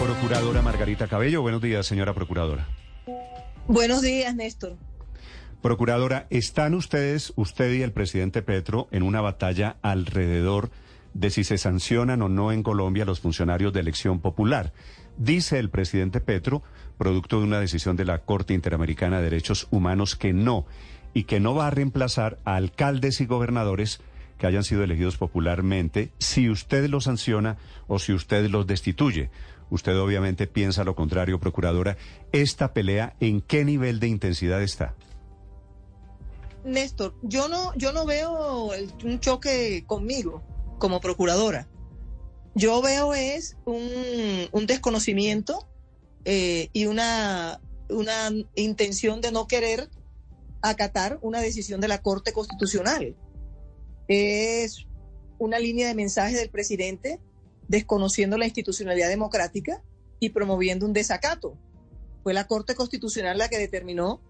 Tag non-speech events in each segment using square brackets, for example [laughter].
Procuradora Margarita Cabello, buenos días, señora Procuradora. Buenos días, Néstor. Procuradora, ¿están ustedes, usted y el presidente Petro, en una batalla alrededor de si se sancionan o no en Colombia los funcionarios de elección popular? Dice el presidente Petro, producto de una decisión de la Corte Interamericana de Derechos Humanos, que no, y que no va a reemplazar a alcaldes y gobernadores que hayan sido elegidos popularmente si usted los sanciona o si usted los destituye. Usted obviamente piensa lo contrario, procuradora. ¿Esta pelea en qué nivel de intensidad está? Néstor, yo no, yo no veo un choque conmigo como procuradora. Yo veo es un, desconocimiento eh, y una, una intención de no querer acatar una decisión de la Corte Constitucional. Es una línea de mensaje del presidente desconociendo la institucionalidad democrática y promoviendo un desacato. Fue la Corte Constitucional la que determinó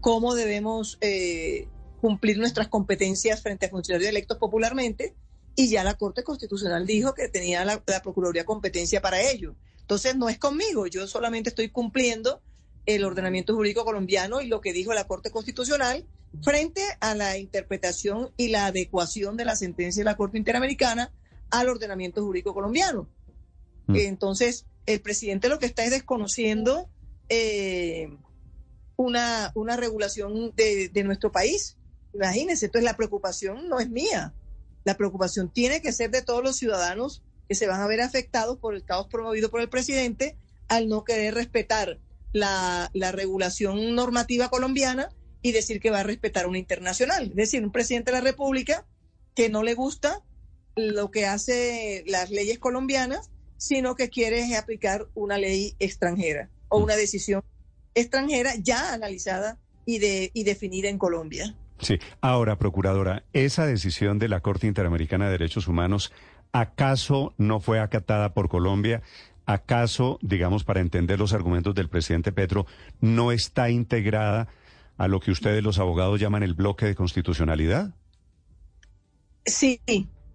cómo debemos eh, cumplir nuestras competencias frente a funcionarios electos popularmente y ya la Corte Constitucional dijo que tenía la, la Procuraduría competencia para ello. Entonces no es conmigo, yo solamente estoy cumpliendo el ordenamiento jurídico colombiano y lo que dijo la Corte Constitucional frente a la interpretación y la adecuación de la sentencia de la Corte Interamericana al ordenamiento jurídico colombiano. Mm. Entonces, el presidente lo que está es desconociendo eh, una, una regulación de, de nuestro país. Imagínense, entonces la preocupación no es mía. La preocupación tiene que ser de todos los ciudadanos que se van a ver afectados por el caos promovido por el presidente al no querer respetar la, la regulación normativa colombiana y decir que va a respetar una internacional. Es decir, un presidente de la República que no le gusta lo que hace las leyes colombianas, sino que quiere aplicar una ley extranjera o una decisión extranjera ya analizada y, de, y definida en Colombia. Sí, ahora, Procuradora, esa decisión de la Corte Interamericana de Derechos Humanos, ¿acaso no fue acatada por Colombia? ¿Acaso, digamos, para entender los argumentos del presidente Petro, no está integrada a lo que ustedes los abogados llaman el bloque de constitucionalidad? Sí,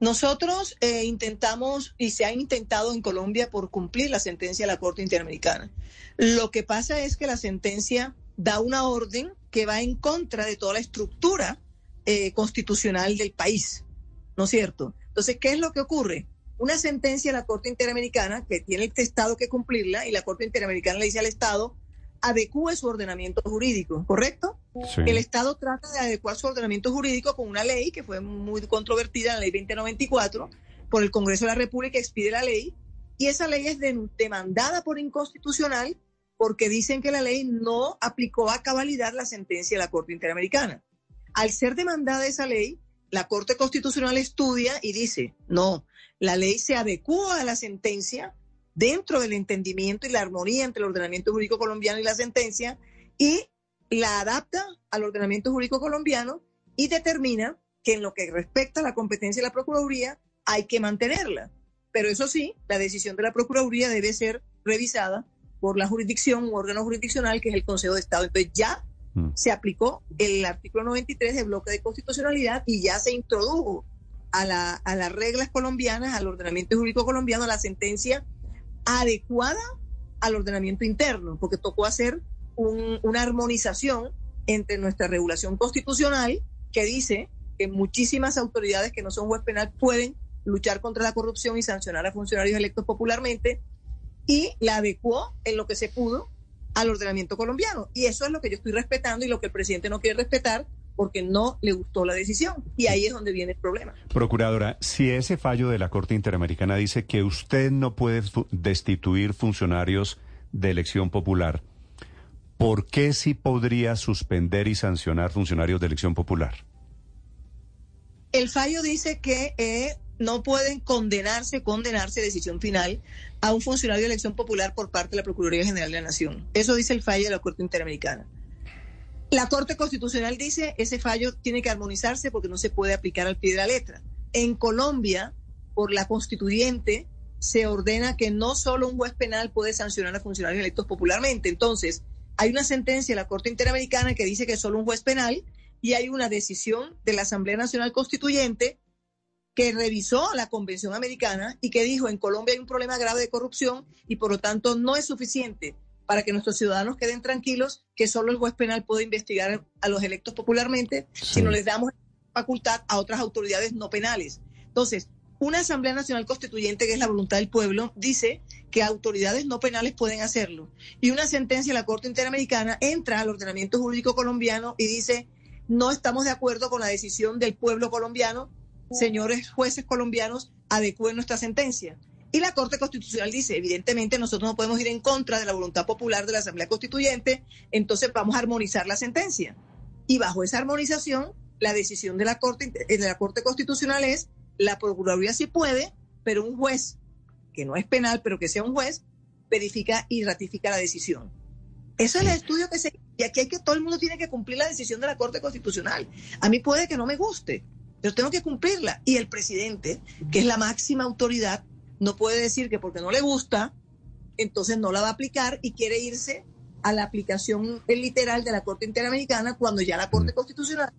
nosotros eh, intentamos y se ha intentado en Colombia por cumplir la sentencia de la Corte Interamericana. Lo que pasa es que la sentencia da una orden que va en contra de toda la estructura eh, constitucional del país, ¿no es cierto? Entonces, ¿qué es lo que ocurre? Una sentencia de la Corte Interamericana que tiene el Estado que cumplirla y la Corte Interamericana le dice al Estado, adecúe su ordenamiento jurídico, ¿correcto? El Estado trata de adecuar su ordenamiento jurídico con una ley que fue muy controvertida, la ley 2094, por el Congreso de la República, expide la ley, y esa ley es demandada por inconstitucional porque dicen que la ley no aplicó a cabalidad la sentencia de la Corte Interamericana. Al ser demandada esa ley, la Corte Constitucional estudia y dice, no, la ley se adecua a la sentencia dentro del entendimiento y la armonía entre el ordenamiento jurídico colombiano y la sentencia y la adapta al ordenamiento jurídico colombiano y determina que en lo que respecta a la competencia de la Procuraduría hay que mantenerla. Pero eso sí, la decisión de la Procuraduría debe ser revisada por la jurisdicción, un órgano jurisdiccional que es el Consejo de Estado. Entonces ya mm. se aplicó el artículo 93 del bloque de constitucionalidad y ya se introdujo a, la, a las reglas colombianas, al ordenamiento jurídico colombiano, la sentencia adecuada al ordenamiento interno, porque tocó hacer una armonización entre nuestra regulación constitucional, que dice que muchísimas autoridades que no son juez penal pueden luchar contra la corrupción y sancionar a funcionarios electos popularmente, y la adecuó en lo que se pudo al ordenamiento colombiano. Y eso es lo que yo estoy respetando y lo que el presidente no quiere respetar, porque no le gustó la decisión. Y ahí es donde viene el problema. Procuradora, si ese fallo de la Corte Interamericana dice que usted no puede destituir funcionarios de elección popular, ¿por qué sí podría suspender y sancionar funcionarios de elección popular? El fallo dice que eh, no pueden condenarse, condenarse decisión final a un funcionario de elección popular por parte de la Procuraduría General de la Nación. Eso dice el fallo de la Corte Interamericana. La Corte Constitucional dice ese fallo tiene que armonizarse porque no se puede aplicar al pie de la letra. En Colombia, por la constituyente, se ordena que no solo un juez penal puede sancionar a funcionarios electos popularmente. Entonces, hay una sentencia de la Corte Interamericana que dice que solo un juez penal y hay una decisión de la Asamblea Nacional Constituyente que revisó la Convención Americana y que dijo en Colombia hay un problema grave de corrupción y por lo tanto no es suficiente para que nuestros ciudadanos queden tranquilos que solo el juez penal puede investigar a los electos popularmente, sino les damos facultad a otras autoridades no penales. Entonces, una Asamblea Nacional Constituyente, que es la voluntad del pueblo, dice que autoridades no penales pueden hacerlo. Y una sentencia de la Corte Interamericana entra al ordenamiento jurídico colombiano y dice, no estamos de acuerdo con la decisión del pueblo colombiano, señores jueces colombianos, adecúen nuestra sentencia. Y la Corte Constitucional dice, evidentemente nosotros no podemos ir en contra de la voluntad popular de la Asamblea Constituyente, entonces vamos a armonizar la sentencia. Y bajo esa armonización, la decisión de la Corte, de la Corte Constitucional es, la Procuraduría sí puede, pero un juez, que no es penal, pero que sea un juez, verifica y ratifica la decisión. Eso es el estudio que se... Y aquí hay que todo el mundo tiene que cumplir la decisión de la Corte Constitucional. A mí puede que no me guste, pero tengo que cumplirla. Y el presidente, que es la máxima autoridad, no puede decir que porque no le gusta, entonces no la va a aplicar y quiere irse a la aplicación literal de la Corte Interamericana cuando ya la Corte mm. Constitucional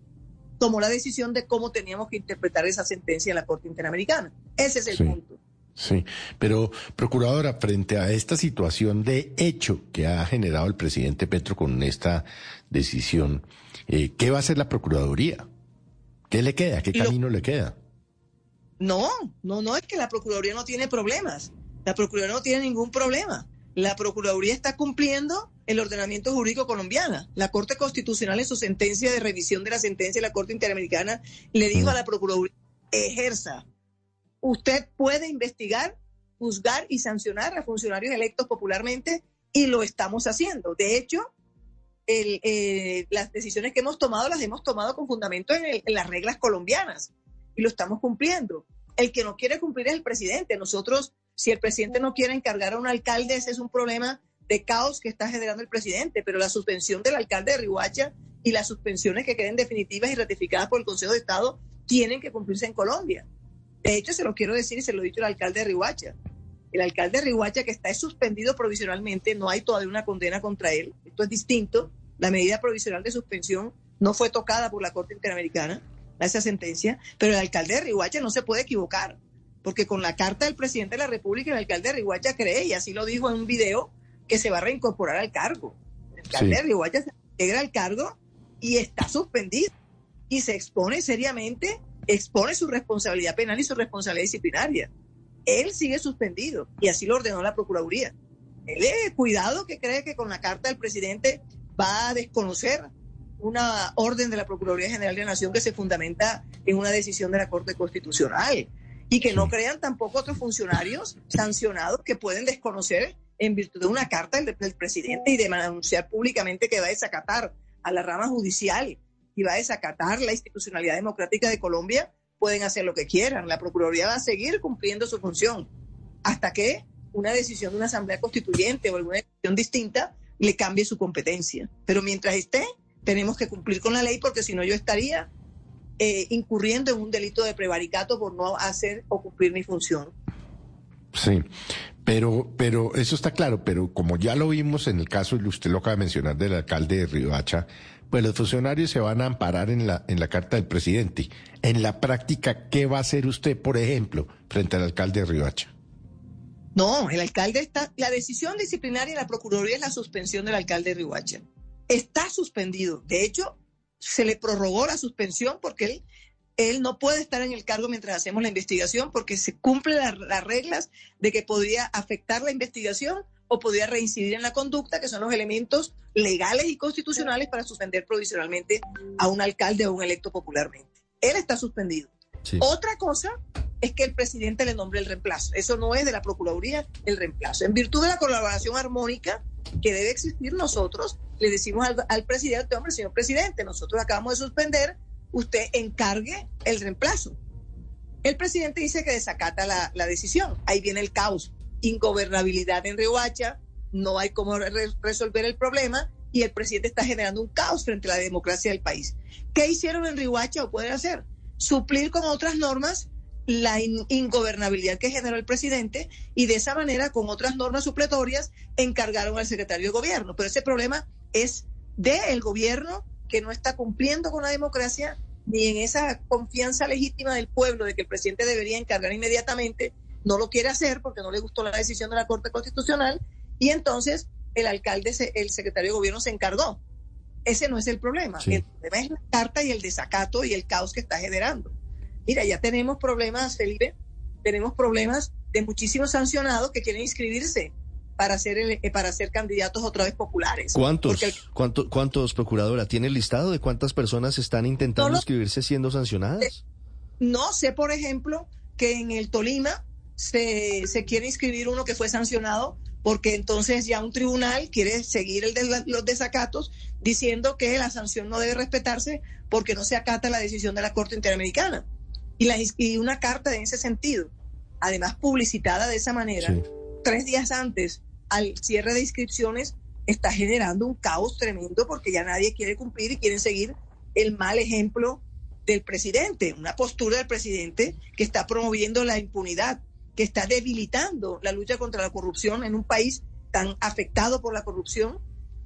tomó la decisión de cómo teníamos que interpretar esa sentencia de la Corte Interamericana. Ese es el punto. Sí, pero Procuradora, frente a esta situación de hecho que ha generado el presidente Petro con esta decisión, eh, ¿qué va a hacer la Procuraduría? ¿Qué le queda? ¿Qué camino le queda? No, no, no es que la Procuraduría no tiene problemas. La Procuraduría no tiene ningún problema. La Procuraduría está cumpliendo el ordenamiento jurídico colombiano. La Corte Constitucional en su sentencia de revisión de la sentencia de la Corte Interamericana le dijo a la Procuraduría, ejerza. Usted puede investigar, juzgar y sancionar a funcionarios electos popularmente y lo estamos haciendo. De hecho, eh, las decisiones que hemos tomado las hemos tomado con fundamento en las reglas colombianas y lo estamos cumpliendo. El que no quiere cumplir es el presidente. Nosotros, si el presidente no quiere encargar a un alcalde, ese es un problema de caos que está generando el presidente, pero la suspensión del alcalde de Rihuacha y las suspensiones que queden definitivas y ratificadas por el Consejo de Estado tienen que cumplirse en Colombia. De hecho, se lo quiero decir y se lo he dicho al alcalde de Rihuacha. El alcalde de Rihuacha que está suspendido provisionalmente, no hay todavía una condena contra él. Esto es distinto. La medida provisional de suspensión no fue tocada por la Corte Interamericana a esa sentencia, pero el alcalde de Riguacha no se puede equivocar, porque con la carta del presidente de la República, el alcalde de Riguacha cree, y así lo dijo en un video, que se va a reincorporar al cargo. El alcalde de Riguacha se integra al cargo y está suspendido y se expone seriamente, expone su responsabilidad penal y su responsabilidad disciplinaria. Él sigue suspendido y así lo ordenó la Procuraduría. Él, es cuidado que cree que con la carta del presidente va a desconocer una orden de la Procuraduría General de la Nación que se fundamenta en una decisión de la Corte Constitucional y que no crean tampoco otros funcionarios sancionados que pueden desconocer en virtud de una carta del, presidente y de anunciar públicamente que va a desacatar a la rama judicial y va a desacatar la institucionalidad democrática de Colombia, pueden hacer lo que quieran. La Procuraduría va a seguir cumpliendo su función hasta que una decisión de una asamblea constituyente o alguna decisión distinta le cambie su competencia. Pero mientras esté, tenemos que cumplir con la ley porque si no yo estaría eh, incurriendo en un delito de prevaricato por no hacer o cumplir mi función. Sí, pero, pero eso está claro, pero como ya lo vimos en el caso, y usted lo acaba de mencionar, del alcalde de Riohacha, pues los funcionarios se van a amparar en la, en la carta del presidente. En la práctica, ¿qué va a hacer usted, por ejemplo, frente al alcalde de Riohacha? No, el alcalde está, la decisión disciplinaria de la Procuraduría es la suspensión del alcalde de Riohacha está suspendido. De hecho, se le prorrogó la suspensión porque él, él no puede estar en el cargo mientras hacemos la investigación porque se cumplen las reglas de que podría afectar la investigación o podría reincidir en la conducta, que son los elementos legales y constitucionales para suspender provisionalmente a un alcalde o un electo popularmente. Él está suspendido. Otra cosa es que el presidente le nombre el reemplazo. Eso no es de la Procuraduría el reemplazo. En virtud de la colaboración armónica que debe existir, nosotros le decimos al, presidente, hombre, señor presidente, nosotros acabamos de suspender, usted encargue el reemplazo. El presidente dice que desacata la, decisión. Ahí viene el caos. Ingobernabilidad en Riohacha, no hay cómo resolver el problema y el presidente está generando un caos frente a la democracia del país. ¿Qué hicieron en Riohacha o pueden hacer? Suplir con otras normas la ingobernabilidad que generó el presidente y de esa manera, con otras normas supletorias, encargaron al secretario de gobierno. Pero ese problema es del gobierno que no está cumpliendo con la democracia ni en esa confianza legítima del pueblo de que el presidente debería encargar inmediatamente, no lo quiere hacer porque no le gustó la decisión de la Corte Constitucional y entonces el alcalde, el secretario de gobierno se encargó. Ese no es el problema. El problema es la carta y el desacato y el caos que está generando. Mira, ya tenemos problemas, Felipe, tenemos problemas de muchísimos sancionados que quieren inscribirse para ser eh, para ser candidatos otra vez populares. ¿Cuántos? ¿Cuántos, procuradora? ¿Tiene el listado de cuántas personas están intentando inscribirse siendo sancionadas? No sé, por ejemplo, que en el Tolima se, se quiere inscribir uno que fue sancionado porque entonces ya un tribunal quiere seguir el de los desacatos diciendo que la sanción no debe respetarse porque no se acata la decisión de la Corte Interamericana. Y, la, y una carta en ese sentido, además publicitada de esa manera, tres días antes al cierre de inscripciones, está generando un caos tremendo porque ya nadie quiere cumplir y quieren seguir el mal ejemplo del presidente, una postura del presidente que está promoviendo la impunidad, que está debilitando la lucha contra la corrupción en un país tan afectado por la corrupción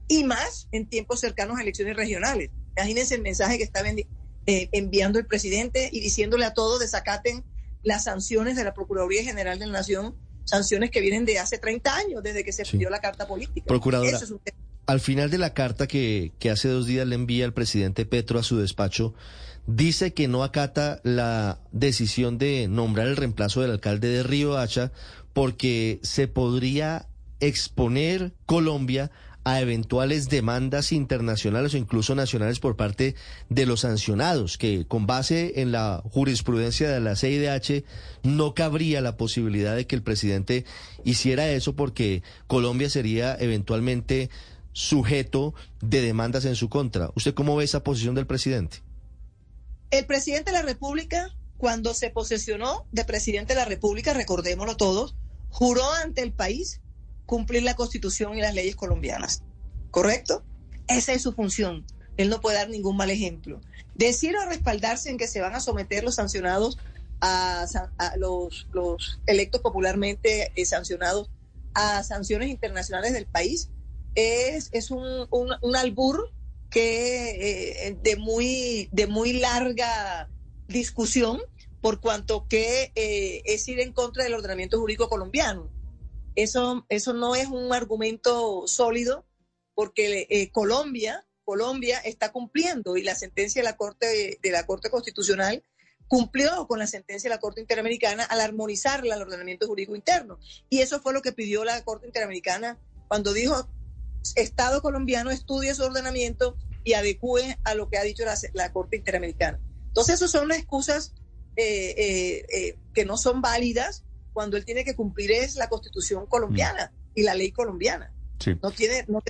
y más en tiempos cercanos a elecciones regionales. Imagínense el mensaje que está eh, enviando el presidente y diciéndole a todos desacaten las sanciones de la Procuraduría General de la Nación sanciones que vienen de hace 30 años, desde que se pidió la carta política. Procuradora, al final de la carta que, que hace dos días le envía el presidente Petro a su despacho, dice que no acata la decisión de nombrar el reemplazo del alcalde de Río Hacha porque se podría exponer Colombia a eventuales demandas internacionales o incluso nacionales por parte de los sancionados, que con base en la jurisprudencia de la CIDH no cabría la posibilidad de que el presidente hiciera eso porque Colombia sería eventualmente sujeto de demandas en su contra. ¿Usted cómo ve esa posición del presidente? El presidente de la República, cuando se posesionó de presidente de la República, recordémoslo todos, juró ante el país cumplir la constitución y las leyes colombianas. ¿Correcto? Esa es su función. Él no puede dar ningún mal ejemplo. Decir o respaldarse en que se van a someter los sancionados a, los, electos popularmente eh, sancionados a sanciones internacionales del país es, es un, un, albur que eh, de muy de muy larga discusión por cuanto que eh, es ir en contra del ordenamiento jurídico colombiano eso, eso no es un argumento sólido porque eh, Colombia, Colombia está cumpliendo y la sentencia de la Corte, de la Corte Constitucional cumplió con la sentencia de la Corte Interamericana al armonizarla al ordenamiento jurídico interno. Y eso fue lo que pidió la Corte Interamericana cuando dijo, Estado colombiano estudie su ordenamiento y adecue a lo que ha dicho la, Corte Interamericana. Entonces, esas son las excusas eh, eh, que no son válidas cuando él tiene que cumplir es la constitución colombiana y la ley colombiana. No tiene, no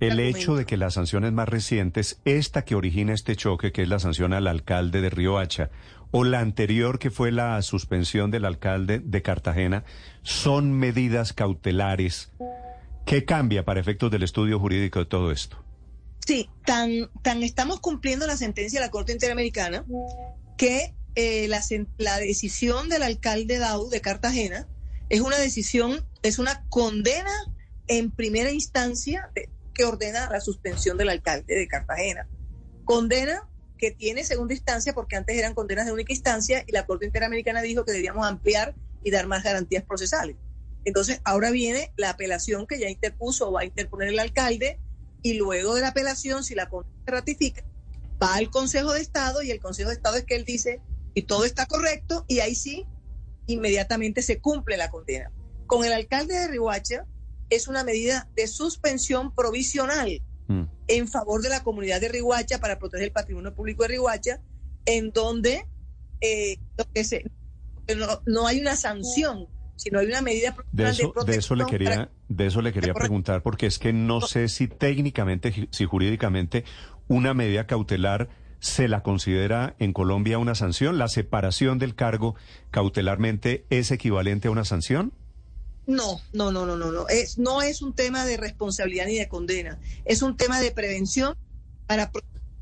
el hecho de que las sanciones más recientes, esta que origina este choque, que es la sanción al alcalde de Río Hacha, o la anterior que fue la suspensión del alcalde de Cartagena, son medidas cautelares. ¿Qué cambia para efectos del estudio jurídico de todo esto? Sí, tan, tan estamos cumpliendo la sentencia de la Corte Interamericana que eh, la, decisión del alcalde Dau de Cartagena es una decisión, es una condena en primera instancia que ordena la suspensión del alcalde de Cartagena. Condena que tiene segunda instancia porque antes eran condenas de única instancia y la Corte Interamericana dijo que debíamos ampliar y dar más garantías procesales. Entonces, ahora viene la apelación que ya interpuso o va a interponer el alcalde y luego de la apelación, si la Corte ratifica, va al Consejo de Estado y el Consejo de Estado es que él dice y todo está correcto y ahí sí, inmediatamente se cumple la condena. Con el alcalde de Rihuacha es una medida de suspensión provisional mm. en favor de la comunidad de Rihuacha para proteger el patrimonio público de Rihuacha, en donde eh, no, hay una sanción, sino hay una medida de eso, de, eso le quería, de eso le quería preguntar, porque es que no sé si técnicamente, si jurídicamente, una medida cautelar ¿Se la considera en Colombia una sanción? ¿La separación del cargo cautelarmente es equivalente a una sanción? No, no, no, no, no, no. Es, no es un tema de responsabilidad ni de condena. Es un tema de prevención para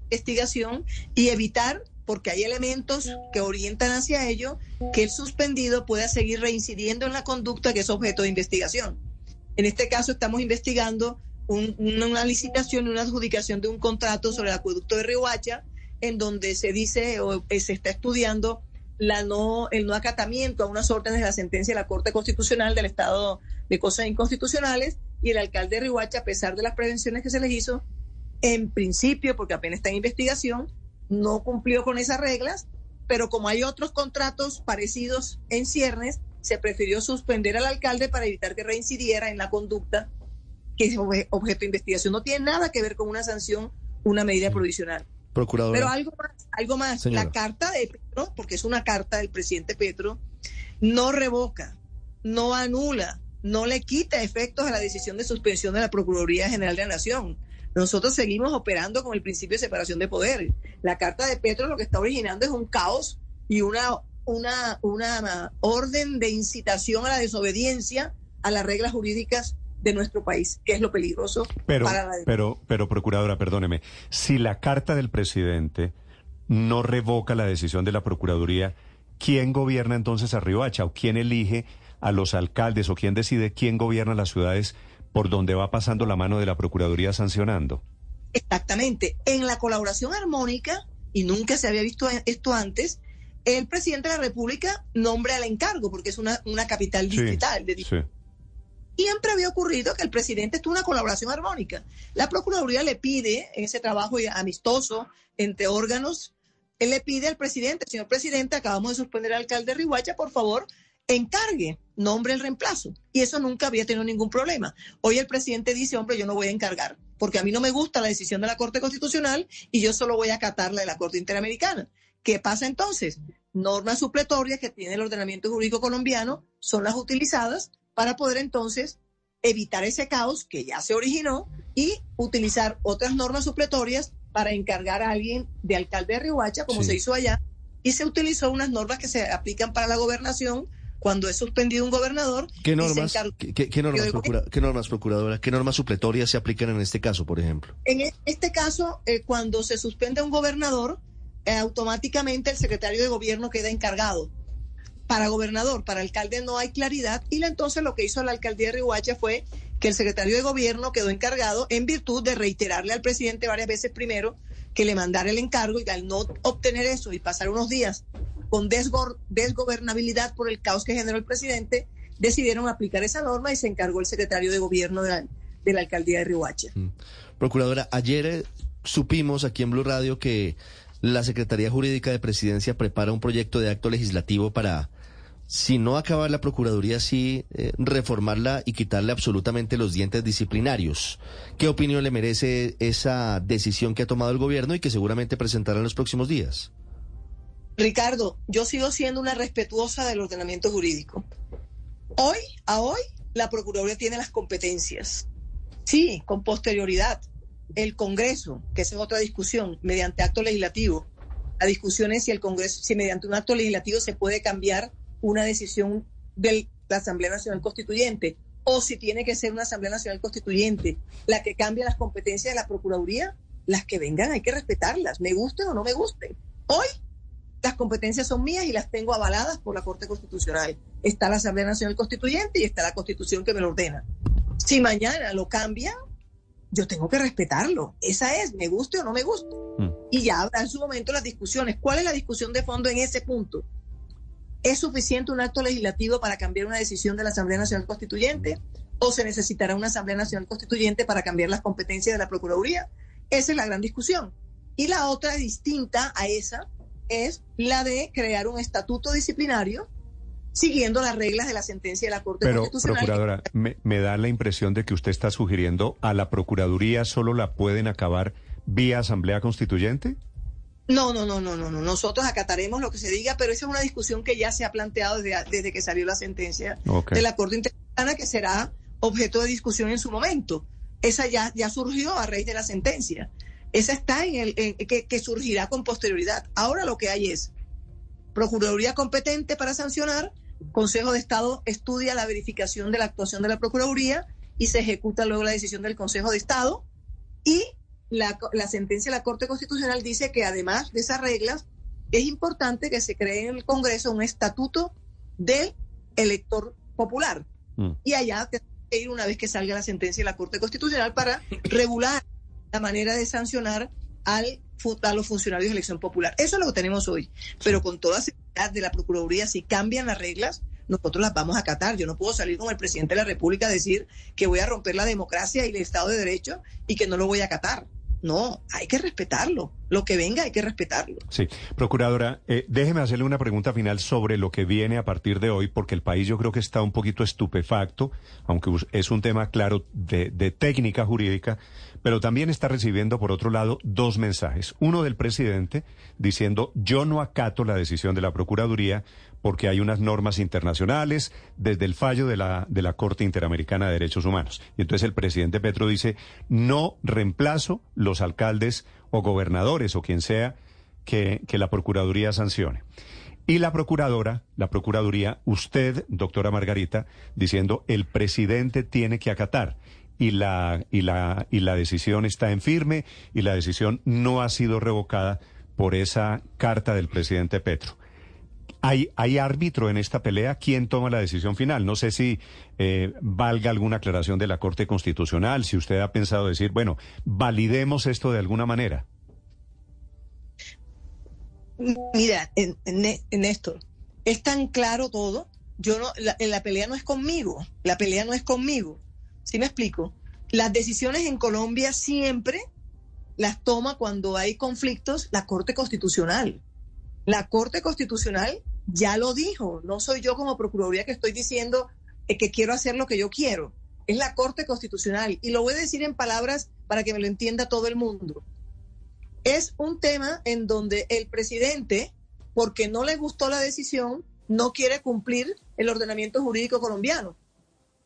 investigación y evitar, porque hay elementos que orientan hacia ello, que el suspendido pueda seguir reincidiendo en la conducta que es objeto de investigación. En este caso estamos investigando una licitación, una adjudicación de un contrato sobre el acueducto de Riohacha en donde se dice o eh, se está estudiando el no acatamiento a unas órdenes de la sentencia de la Corte Constitucional del Estado de Cosas Inconstitucionales y el alcalde de Rihuacha, a pesar de las prevenciones que se les hizo, en principio, porque apenas está en investigación, no cumplió con esas reglas, pero como hay otros contratos parecidos en ciernes, se prefirió suspender al alcalde para evitar que reincidiera en la conducta que es objeto de investigación. No tiene nada que ver con una sanción, una medida provisional. Pero algo más, algo más. La carta de Petro, porque es una carta del presidente Petro, no revoca, no anula, no le quita efectos a la decisión de suspensión de la Procuraduría General de la Nación. Nosotros seguimos operando con el principio de separación de poder. La carta de Petro lo que está originando es un caos y una, una, una orden de incitación a la desobediencia a las reglas jurídicas de nuestro país, que es lo peligroso pero, Pero, pero, procuradora, perdóneme, si la carta del presidente no revoca la decisión de la Procuraduría, ¿quién gobierna entonces a Riohacha o quién elige a los alcaldes o quién decide quién gobierna las ciudades por donde va pasando la mano de la Procuraduría sancionando? Exactamente. En la colaboración armónica, y nunca se había visto esto antes, el presidente de la República nombra el encargo, porque es una, una capital distrital. de siempre había ocurrido que el presidente tuvo una colaboración armónica. La Procuraduría le pide, en ese trabajo amistoso entre órganos, él le pide al presidente, señor presidente, acabamos de suspender al alcalde de Rihuacha, por favor, encargue, nombre el reemplazo. Y eso nunca había tenido ningún problema. Hoy el presidente dice, hombre, yo no voy a encargar, porque a mí no me gusta la decisión de la Corte Constitucional y yo solo voy a acatar la de la Corte Interamericana. ¿Qué pasa entonces? Normas supletorias que tiene el ordenamiento jurídico colombiano son las utilizadas para poder entonces evitar ese caos que ya se originó y utilizar otras normas supletorias para encargar a alguien de alcalde de Rihuacha, como se hizo allá, y se utilizó unas normas que se aplican para la gobernación cuando es suspendido un gobernador. ¿Qué normas, ¿qué, normas, procuradora, qué normas supletorias se aplican en este caso, por ejemplo? En e, este caso, eh, cuando se suspende un gobernador, eh, automáticamente el secretario de gobierno queda encargado para gobernador, para alcalde no hay claridad y entonces lo que hizo la alcaldía de Rihuacha fue que el secretario de gobierno quedó encargado en virtud de reiterarle al presidente varias veces primero que le mandara el encargo y al no obtener eso y pasar unos días con desgobernabilidad por el caos que generó el presidente, decidieron aplicar esa norma y se encargó el secretario de gobierno de la, alcaldía de Rihuacha. Mm. Procuradora, ayer eh, supimos aquí en Blue Radio que la Secretaría Jurídica de Presidencia prepara un proyecto de acto legislativo para si no acabar la Procuraduría, sí eh, reformarla y quitarle absolutamente los dientes disciplinarios. ¿Qué opinión le merece esa decisión que ha tomado el gobierno y que seguramente presentará en los próximos días? Ricardo, yo sigo siendo una respetuosa del ordenamiento jurídico. Hoy, a hoy, la Procuraduría tiene las competencias. Sí, con posterioridad. El Congreso, que esa es otra discusión, mediante acto legislativo. La discusión es si el Congreso, si mediante un acto legislativo se puede cambiar una decisión de la Asamblea Nacional Constituyente o si tiene que ser una Asamblea Nacional Constituyente la que cambie las competencias de la Procuraduría, las que vengan hay que respetarlas, me gusten o no me gusten. Hoy las competencias son mías y las tengo avaladas por la Corte Constitucional. Está la Asamblea Nacional Constituyente y está la Constitución que me lo ordena. Si mañana lo cambian, yo tengo que respetarlo. Esa es, me guste o no me guste. Mm. Y ya habrá en su momento las discusiones. ¿Cuál es la discusión de fondo en ese punto? ¿Es suficiente un acto legislativo para cambiar una decisión de la Asamblea Nacional Constituyente? ¿O se necesitará una Asamblea Nacional Constituyente para cambiar las competencias de la Procuraduría? Esa es la gran discusión. Y la otra distinta a esa es la de crear un estatuto disciplinario siguiendo las reglas de la sentencia de la Corte Pero, Constitucional. Procuradora, me, me da la impresión de que usted está sugiriendo a la Procuraduría solo la pueden acabar vía Asamblea Constituyente. No, no, no, no, no, no. Nosotros acataremos lo que se diga, pero esa es una discusión que ya se ha planteado desde, que salió la sentencia de la Corte Interamericana, que será objeto de discusión en su momento. Esa ya, ya surgió a raíz de la sentencia. Esa está en el que, que surgirá con posterioridad. Ahora lo que hay es Procuraduría competente para sancionar, Consejo de Estado estudia la verificación de la actuación de la Procuraduría y se ejecuta luego la decisión del Consejo de Estado y la, sentencia de la Corte Constitucional dice que además de esas reglas, es importante que se cree en el Congreso un estatuto del elector popular. Mm. Y allá tendrá que ir una vez que salga la sentencia de la Corte Constitucional para regular la manera de sancionar al, a los funcionarios de elección popular. Eso es lo que tenemos hoy. Pero con toda seguridad de la Procuraduría, si cambian las reglas, nosotros las vamos a acatar. Yo no puedo salir como el presidente de la República a decir que voy a romper la democracia y el Estado de Derecho y que no lo voy a acatar. No, hay que respetarlo. Lo que venga hay que respetarlo. Sí, procuradora, eh, déjeme hacerle una pregunta final sobre lo que viene a partir de hoy, porque el país yo creo que está un poquito estupefacto, aunque es un tema claro de, de técnica jurídica, pero también está recibiendo, por otro lado, dos mensajes. Uno del presidente diciendo, yo no acato la decisión de la Procuraduría porque hay unas normas internacionales desde el fallo de la, de la Corte Interamericana de Derechos Humanos. Y entonces el presidente Petro dice, no reemplazo los alcaldes o gobernadores o quien sea que, que la Procuraduría sancione. Y la procuradora, la Procuraduría, usted, doctora Margarita, diciendo, el presidente tiene que acatar y la, y la, y la decisión está en firme y la decisión no ha sido revocada por esa carta del presidente Petro. ¿Hay, ¿Hay árbitro en esta pelea? ¿Quién toma la decisión final? No sé si eh, valga alguna aclaración de la Corte Constitucional, si usted ha pensado decir, bueno, validemos esto de alguna manera. Mira, en, en, esto, es tan claro todo. Yo no, la, la pelea no es conmigo, la pelea no es conmigo. ¿Sí me explico? Las decisiones en Colombia siempre las toma cuando hay conflictos la Corte Constitucional. La Corte Constitucional ya lo dijo, no soy yo como Procuraduría que estoy diciendo eh, que quiero hacer lo que yo quiero, es la Corte Constitucional. Y lo voy a decir en palabras para que me lo entienda todo el mundo. Es un tema en donde el presidente, porque no le gustó la decisión, no quiere cumplir el ordenamiento jurídico colombiano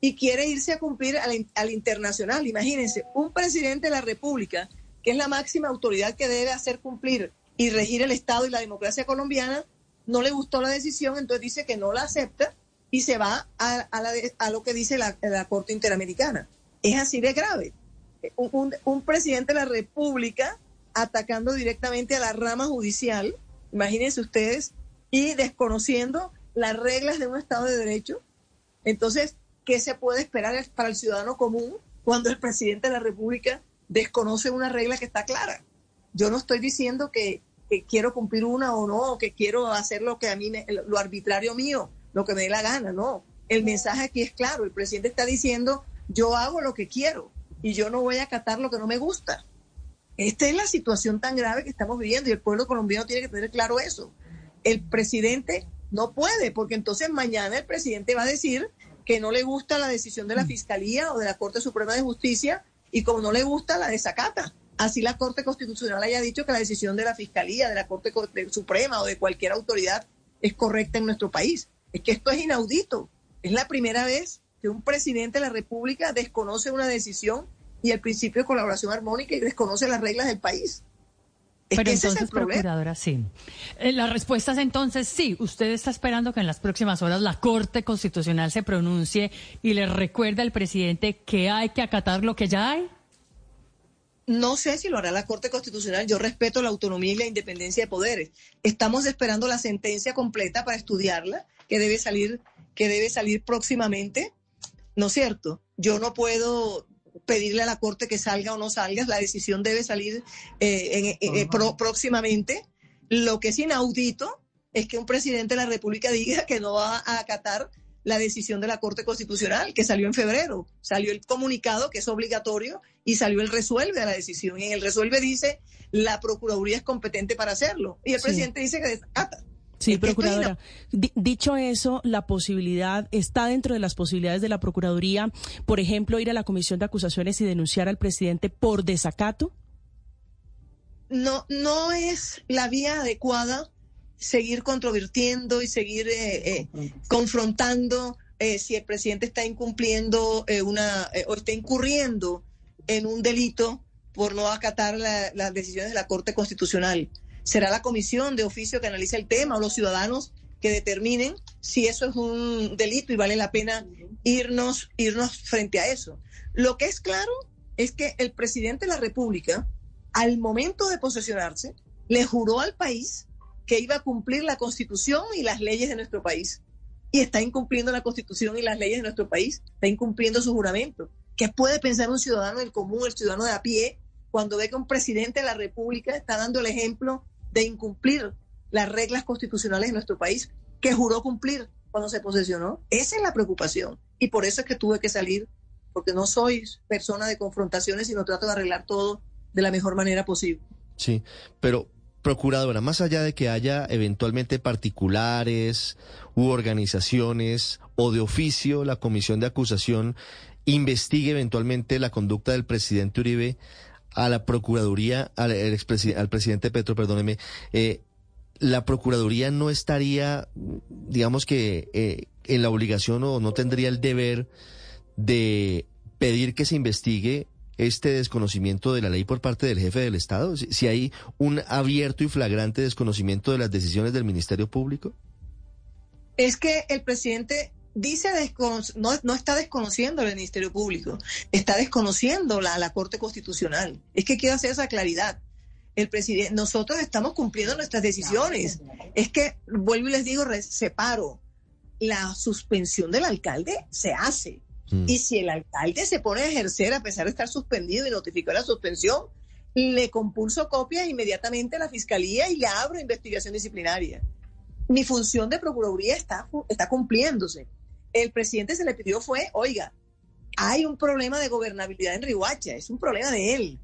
y quiere irse a cumplir al, al, internacional. Imagínense, un presidente de la República, que es la máxima autoridad que debe hacer cumplir y regir el Estado y la democracia colombiana, no le gustó la decisión, entonces dice que no la acepta y se va a, lo que dice la, Corte Interamericana. Es así de grave. Un, un, presidente de la República atacando directamente a la rama judicial, imagínense ustedes, y desconociendo las reglas de un Estado de Derecho. Entonces, ¿qué se puede esperar para el ciudadano común cuando el presidente de la República desconoce una regla que está clara? Yo no estoy diciendo que, quiero cumplir una o no, o que quiero hacer lo que a mí, me, lo arbitrario mío, lo que me dé la gana, no. El mensaje aquí es claro, el presidente está diciendo, yo hago lo que quiero y yo no voy a acatar lo que no me gusta. Esta es la situación tan grave que estamos viviendo y el pueblo colombiano tiene que tener claro eso. El presidente no puede, porque entonces mañana el presidente va a decir que no le gusta la decisión de la Fiscalía o de la Corte Suprema de Justicia y como no le gusta, la desacata así la Corte Constitucional haya dicho que la decisión de la Fiscalía, de la Corte Suprema o de cualquier autoridad es correcta en nuestro país. Es que esto es inaudito. Es la primera vez que un presidente de la República desconoce una decisión y el principio de colaboración armónica y desconoce las reglas del país. Pero entonces, procuradora, sí. Eh, la respuesta es entonces sí. Usted está esperando que en las próximas horas la Corte Constitucional se pronuncie y le recuerde al presidente que hay que acatar lo que ya hay. No sé si lo hará la Corte Constitucional. Yo respeto la autonomía y la independencia de poderes. Estamos esperando la sentencia completa para estudiarla, que debe salir, que debe salir próximamente. ¿No es cierto? Yo no puedo pedirle a la Corte que salga o no salga. La decisión debe salir eh, eh, próximamente. Lo que es inaudito es que un presidente de la República diga que no va a acatar la decisión de la Corte Constitucional que salió en febrero. Salió el comunicado que es obligatorio y salió el resuelve a la decisión. Y en el resuelve dice la Procuraduría es competente para hacerlo. Y el presidente dice que desacata. Sí, procuradora. Dicho eso, la posibilidad está dentro de las posibilidades de la Procuraduría, por ejemplo, ir a la Comisión de Acusaciones y denunciar al presidente por desacato. No, no es la vía adecuada seguir controvirtiendo y seguir eh, eh, confrontando eh, si el presidente está incumpliendo una o está incurriendo en un delito por no acatar las decisiones de la Corte Constitucional. Será la comisión de oficio que analice el tema o los ciudadanos que determinen si eso es un delito y vale la pena irnos, irnos frente a eso. Lo que es claro es que el presidente de la República, al momento de posesionarse, le juró al país que iba a cumplir la constitución y las leyes de nuestro país. Y está incumpliendo la constitución y las leyes de nuestro país, está incumpliendo su juramento. ¿Qué puede pensar un ciudadano del común, el ciudadano de a pie, cuando ve que un presidente de la República está dando el ejemplo de incumplir las reglas constitucionales de nuestro país, que juró cumplir cuando se posesionó. Esa es la preocupación. Y por eso es que tuve que salir, porque no soy persona de confrontaciones, sino trato de arreglar todo de la mejor manera posible. Sí, pero Procuradora, más allá de que haya eventualmente particulares u organizaciones o de oficio la comisión de acusación investigue eventualmente la conducta del presidente Uribe a la Procuraduría, al, al presidente Petro, perdóneme, eh, la Procuraduría no estaría, digamos que, eh, en la obligación o no tendría el deber de pedir que se investigue este desconocimiento de la ley por parte del jefe del Estado? Si hay un abierto y flagrante desconocimiento de las decisiones del Ministerio Público. Es que el presidente dice no, no está desconociendo el Ministerio Público, está desconociendo la, la Corte Constitucional. Es que quiero hacer esa claridad. El presidente, nosotros estamos cumpliendo nuestras decisiones. Es que, vuelvo y les digo, separo. La suspensión del alcalde se hace Mm. Y si el alcalde se pone a ejercer a pesar de estar suspendido y notificó la suspensión, le compulso copias inmediatamente a la fiscalía y le abro investigación disciplinaria. Mi función de procuraduría está, está cumpliéndose. El presidente se le pidió fue, oiga, hay un problema de gobernabilidad en Rihuacha, es un problema de él.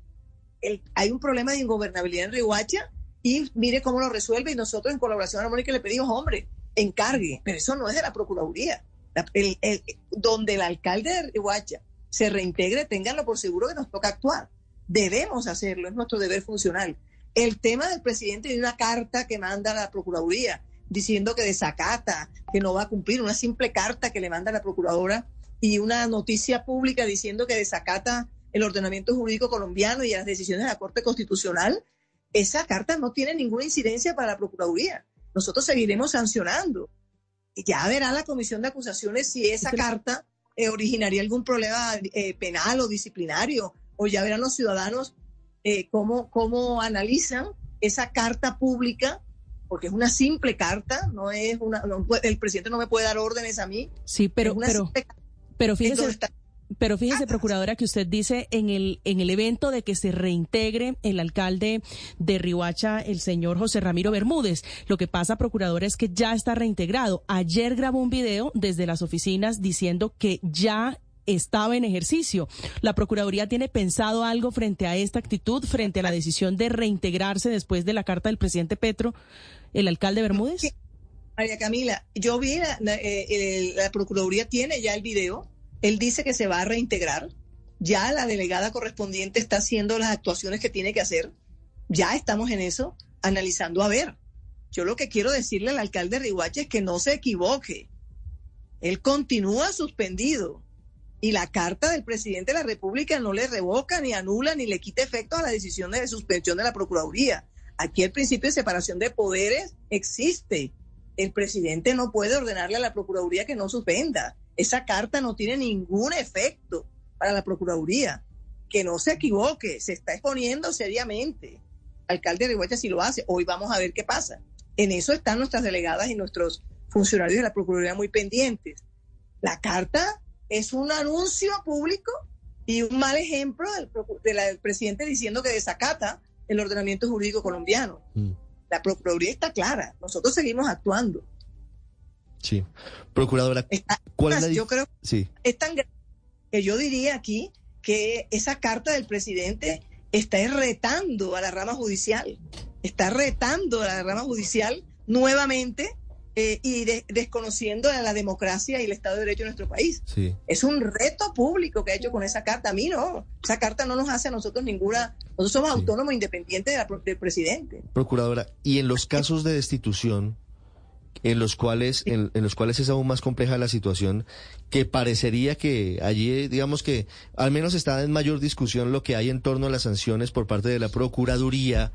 hay un problema de ingobernabilidad en Rihuacha y mire cómo lo resuelve y nosotros en colaboración armónica le pedimos, hombre, encargue, pero eso no es de la Procuraduría el, donde el alcalde de Rihuacha se reintegre, ténganlo por seguro que nos toca actuar. Debemos hacerlo, es nuestro deber funcional. El tema del presidente de una carta que manda la Procuraduría diciendo que desacata, que no va a cumplir, una simple carta que le manda la Procuradora y una noticia pública diciendo que desacata el ordenamiento jurídico colombiano y las decisiones de la Corte Constitucional, esa carta no tiene ninguna incidencia para la Procuraduría. Nosotros seguiremos sancionando ya verá la comisión de acusaciones si esa carta eh, originaría algún problema eh, penal o disciplinario, o ya verán los ciudadanos eh, cómo, cómo analizan esa carta pública, porque es una simple carta, no es una, el presidente no me puede dar órdenes a mí. Sí, pero, pero, pero fíjese. Pero fíjese, procuradora, que usted dice en el, en el evento de que se reintegre el alcalde de Rihuacha, el señor José Ramiro Bermúdez. Lo que pasa, procuradora, es que ya está reintegrado. Ayer grabó un video desde las oficinas diciendo que ya estaba en ejercicio. ¿La Procuraduría tiene pensado algo frente a esta actitud, frente a la decisión de reintegrarse después de la carta del presidente Petro, el alcalde Bermúdez? María Camila, yo vi, la, eh, la Procuraduría tiene ya el video él dice que se va a reintegrar. Ya la delegada correspondiente está haciendo las actuaciones que tiene que hacer. Ya estamos en eso, analizando a ver. Yo lo que quiero decirle al alcalde Rihuache es que no se equivoque. Él continúa suspendido y la carta del presidente de la República no le revoca, ni anula, ni le quita efecto a la decisión de suspensión de la Procuraduría. Aquí el principio de separación de poderes existe. El presidente no puede ordenarle a la Procuraduría que no suspenda. Esa carta no tiene ningún efecto para la Procuraduría. Que no se equivoque, se está exponiendo seriamente. Alcalde de Rihuacha si lo hace. Hoy vamos a ver qué pasa. En eso están nuestras delegadas y nuestros funcionarios de la Procuraduría muy pendientes. La carta es un anuncio público y un mal ejemplo del, presidente diciendo que desacata el ordenamiento jurídico colombiano. Mm. La Procuraduría está clara, nosotros seguimos actuando. Sí. Procuradora, ¿cuál es la Yo creo sí. es tan grave que yo diría aquí que esa carta del presidente está retando a la rama judicial, está retando a la rama judicial nuevamente eh, y desconociendo la democracia y el Estado de Derecho de nuestro país. Sí. Es un reto público que ha hecho con esa carta. A mí no, esa carta no nos hace a nosotros ninguna, nosotros somos autónomos independientes del presidente. Procuradora, y en los casos de destitución, en los cuales en, los cuales es aún más compleja la situación que parecería que allí digamos que al menos está en mayor discusión lo que hay en torno a las sanciones por parte de la procuraduría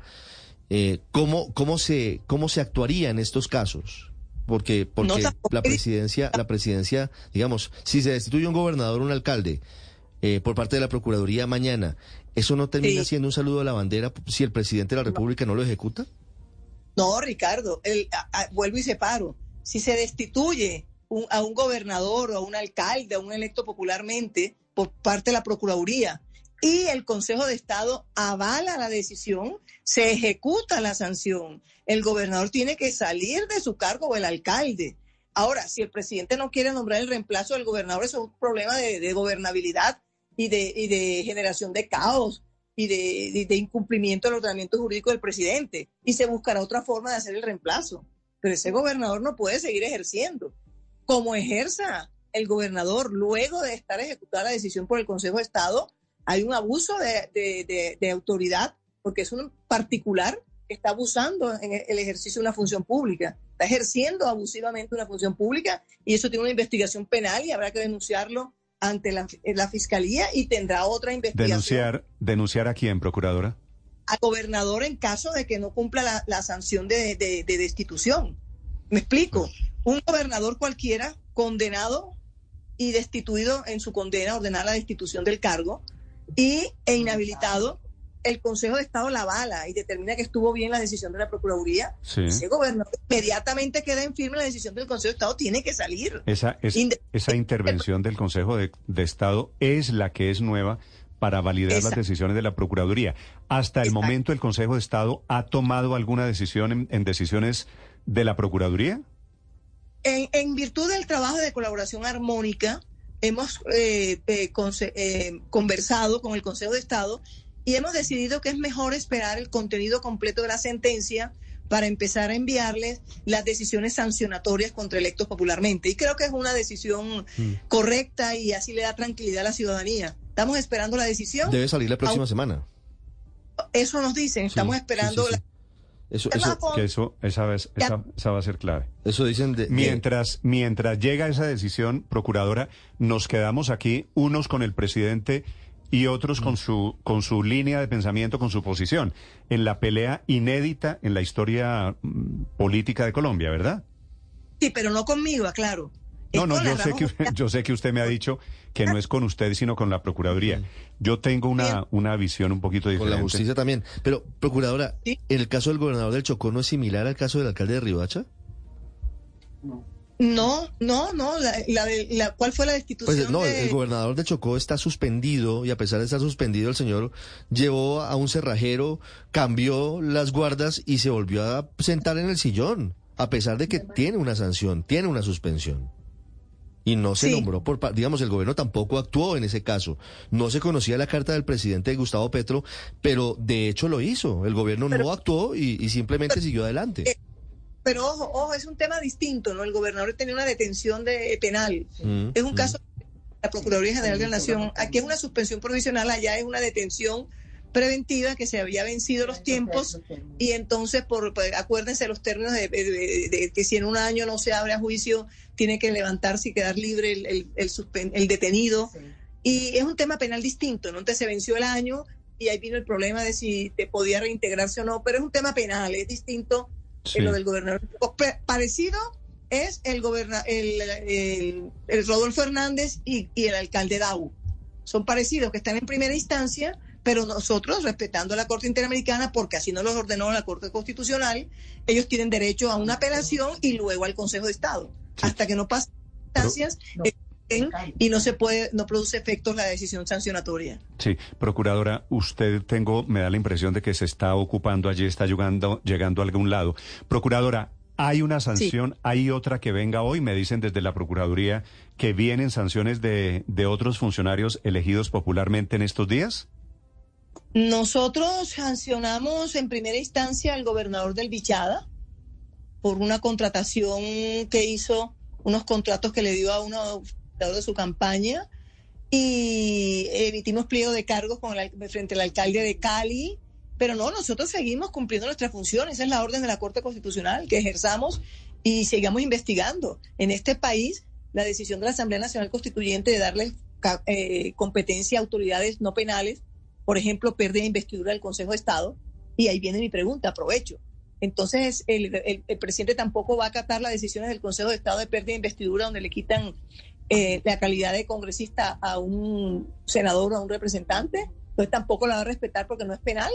eh, cómo cómo se cómo se actuaría en estos casos porque porque la presidencia la presidencia digamos si se destituye un gobernador o un alcalde eh, por parte de la procuraduría mañana eso no termina siendo un saludo a la bandera si el presidente de la república no lo ejecuta no, Ricardo, el, vuelvo y separo. Si se destituye a un gobernador o a un alcalde, a un electo popularmente por parte de la Procuraduría, y el Consejo de Estado avala la decisión, se ejecuta la sanción. El gobernador tiene que salir de su cargo o el alcalde. Ahora, si el presidente no quiere nombrar el reemplazo del gobernador, eso es un problema de, gobernabilidad y de, generación de caos y de, de, incumplimiento del ordenamiento jurídico del presidente. Y se buscará otra forma de hacer el reemplazo. Pero ese gobernador no puede seguir ejerciendo. Como ejerza el gobernador luego de estar ejecutada la decisión por el Consejo de Estado, hay un abuso de, autoridad porque es un particular que está abusando en el ejercicio de una función pública está ejerciendo abusivamente una función pública y eso tiene una investigación penal y habrá que denunciarlo ante la, fiscalía y tendrá otra investigación. ¿Denunciar, denunciar a quién, procuradora? Al gobernador en caso de que no cumpla la, sanción de, destitución. Me explico. Un gobernador cualquiera condenado y destituido en su condena, ordenar la destitución del cargo y, e inhabilitado el Consejo de Estado la bala y determina que estuvo bien la decisión de la Procuraduría, ese gobernador inmediatamente queda en firme la decisión del Consejo de Estado, tiene que salir. Esa, esa intervención del Consejo de, Estado es la que es nueva para validar las decisiones de la Procuraduría. Hasta el momento, ¿el Consejo de Estado ha tomado alguna decisión en, decisiones de la Procuraduría? En, virtud del trabajo de colaboración armónica, hemos eh, eh, eh, conversado con el Consejo de Estado y hemos decidido que es mejor esperar el contenido completo de la sentencia para empezar a enviarles las decisiones sancionatorias contra electos popularmente. Y creo que es una decisión mm. correcta y así le da tranquilidad a la ciudadanía. Estamos esperando la decisión. Debe salir la próxima semana. Eso nos dicen, estamos esperando la... Eso, que eso, esa, vez, esa, va a ser clave. Eso dicen de, mientras, mientras llega esa decisión, procuradora, nos quedamos aquí unos con el presidente y otros con su, con su línea de pensamiento, con su posición, en la pelea inédita en la historia mm, política de Colombia, ¿verdad? Sí, pero no conmigo, aclaro. No, no, yo sé, que, [laughs] yo sé que usted me ha dicho que no es con usted, sino con la Procuraduría. Yo tengo una, una visión un poquito diferente. Con la justicia también. Pero, Procuradora, ¿en el caso del gobernador del Chocó no es similar al caso del alcalde de Riohacha? No. No, no, no. La, la, ¿Cuál fue la destitución? Pues no, el gobernador de Chocó está suspendido y a pesar de estar suspendido, el señor llevó a un cerrajero, cambió las guardas y se volvió a sentar en el sillón, a pesar de que tiene una sanción, tiene una suspensión. Y no se nombró por, digamos, el gobierno tampoco actuó en ese caso. No se conocía la carta del presidente Gustavo Petro, pero de hecho lo hizo. El gobierno no actuó y, simplemente siguió adelante. Eh, pero ojo, ojo, es un tema distinto, ¿no? El gobernador tenía una detención de penal. Mm, es un mm. caso de la Procuraduría General de la Nación. Aquí es una suspensión provisional, allá es una detención preventiva que se había vencido los tiempos y entonces por pues, acuérdense los términos de, que si en un año no se abre a juicio tiene que levantarse y quedar libre el, el, el, detenido y es un tema penal distinto no entonces se venció el año y ahí vino el problema de si te podía reintegrarse o no pero es un tema penal es distinto lo del gobernador. Parecido es el, el, el, Rodolfo Hernández y, el alcalde Dau. Son parecidos, que están en primera instancia, pero nosotros, respetando la Corte Interamericana, porque así no los ordenó la Corte Constitucional, ellos tienen derecho a una apelación y luego al Consejo de Estado. Hasta que no pasen instancias, y no se puede, no produce efectos la decisión sancionatoria. Sí, procuradora, usted tengo, me da la impresión de que se está ocupando allí, está llegando, llegando a algún lado. Procuradora, ¿hay una sanción? ¿Hay otra que venga hoy? Me dicen desde la Procuraduría que vienen sanciones de, de otros funcionarios elegidos popularmente en estos días. Nosotros sancionamos en primera instancia al gobernador del Bichada por una contratación que hizo, unos contratos que le dio a uno de su campaña y emitimos pliego de cargos con frente al alcalde de Cali, pero no, nosotros seguimos cumpliendo nuestras funciones, esa es la orden de la Corte Constitucional, que ejerzamos y sigamos investigando. En este país, la decisión de la Asamblea Nacional Constituyente de darle eh, competencia a autoridades no penales, por ejemplo, pérdida de investidura del Consejo de Estado, y ahí viene mi pregunta, aprovecho. Entonces, el, el, presidente tampoco va a acatar las decisiones del Consejo de Estado de pérdida de investidura, donde le quitan eh, la calidad de congresista a un senador o a un representante, pues tampoco la va a respetar porque no es penal.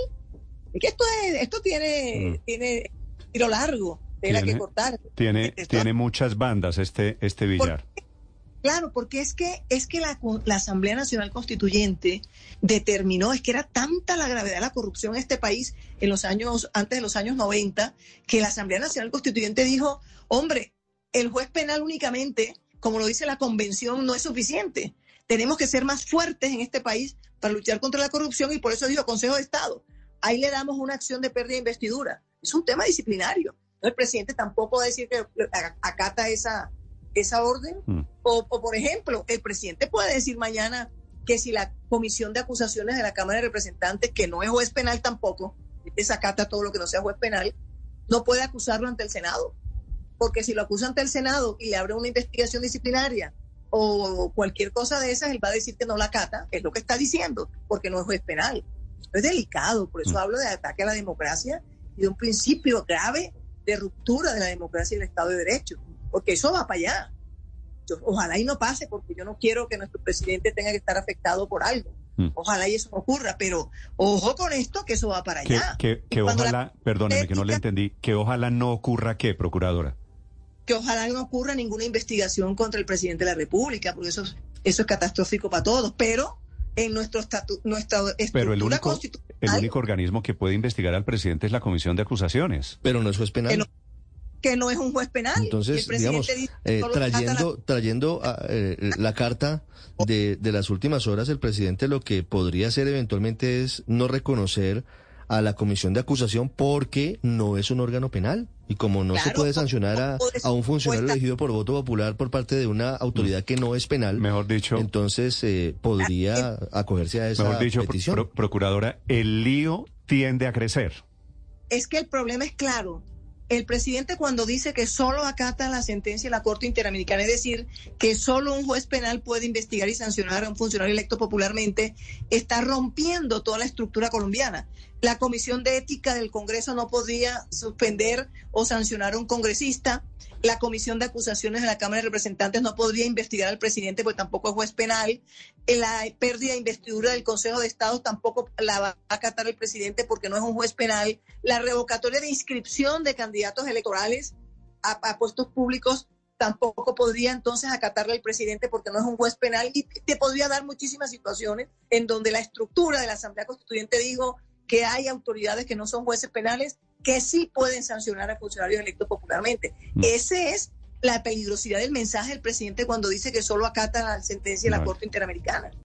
Es que esto, es, esto tiene, mm. tiene tiro largo, tela que cortar. Tiene, tiene muchas bandas este, este billar. Claro, porque es que es que la, la, Asamblea Nacional Constituyente determinó, es que era tanta la gravedad de la corrupción en este país en los años antes de los años 90 que la Asamblea Nacional Constituyente dijo, "Hombre, el juez penal únicamente, como lo dice la convención, no es suficiente. Tenemos que ser más fuertes en este país para luchar contra la corrupción y por eso dijo Consejo de Estado, ahí le damos una acción de pérdida de investidura. Es un tema disciplinario. El presidente tampoco va a decir que acata esa esa orden. Mm. O, por ejemplo, el presidente puede decir mañana que si la comisión de acusaciones de la Cámara de Representantes, que no es juez penal tampoco, desacata todo lo que no sea juez penal, no puede acusarlo ante el Senado. Porque si lo acusa ante el Senado y le abre una investigación disciplinaria o cualquier cosa de esas, él va a decir que no la acata, es lo que está diciendo, porque no es juez penal. es delicado, por eso mm. hablo de ataque a la democracia y de un principio grave de ruptura de la democracia y el Estado de Derecho porque eso va para allá. ojalá y no pase, porque yo no quiero que nuestro presidente tenga que estar afectado por algo. Mm. Ojalá y eso no ocurra, pero ojo con esto, que eso va para allá. Que, ojalá, perdóneme que no le entendí, que ojalá no ocurra qué, procuradora. Que ojalá no ocurra ninguna investigación contra el presidente de la República, porque eso, eso es catastrófico para todos, pero en nuestro estatuto, nuestra estructura Pero el único, el único organismo que puede investigar al presidente es la Comisión de Acusaciones. Pero no es juez penal que no es un juez penal. Entonces, digamos, eh, trayendo, la... trayendo ah, eh, la carta de, de las últimas horas, el presidente lo que podría hacer eventualmente es no reconocer a la comisión de acusación porque no es un órgano penal. Y como no se puede sancionar a, a, un funcionario elegido por voto popular por parte de una autoridad que no es penal, mejor dicho, entonces eh, podría acogerse a esa mejor dicho, petición. procuradora, el lío tiende a crecer. Es que el problema es claro el presidente cuando dice que solo acata la sentencia de la Corte Interamericana, es decir, que solo un juez penal puede investigar y sancionar a un funcionario electo popularmente, está rompiendo toda la estructura colombiana. La Comisión de Ética del Congreso no podría suspender o sancionar a un congresista la Comisión de Acusaciones de la Cámara de Representantes no podría investigar al presidente porque tampoco es juez penal. La pérdida de investidura del Consejo de Estado tampoco la va a acatar el presidente porque no es un juez penal. La revocatoria de inscripción de candidatos electorales a, puestos públicos tampoco podría entonces acatarle al presidente porque no es un juez penal y te podría dar muchísimas situaciones en donde la estructura de la Asamblea Constituyente dijo que hay autoridades que no son jueces penales que sí pueden sancionar a funcionarios electos popularmente. Mm. Ese es la peligrosidad del mensaje del presidente cuando dice que solo acata la sentencia de la Corte Interamericana.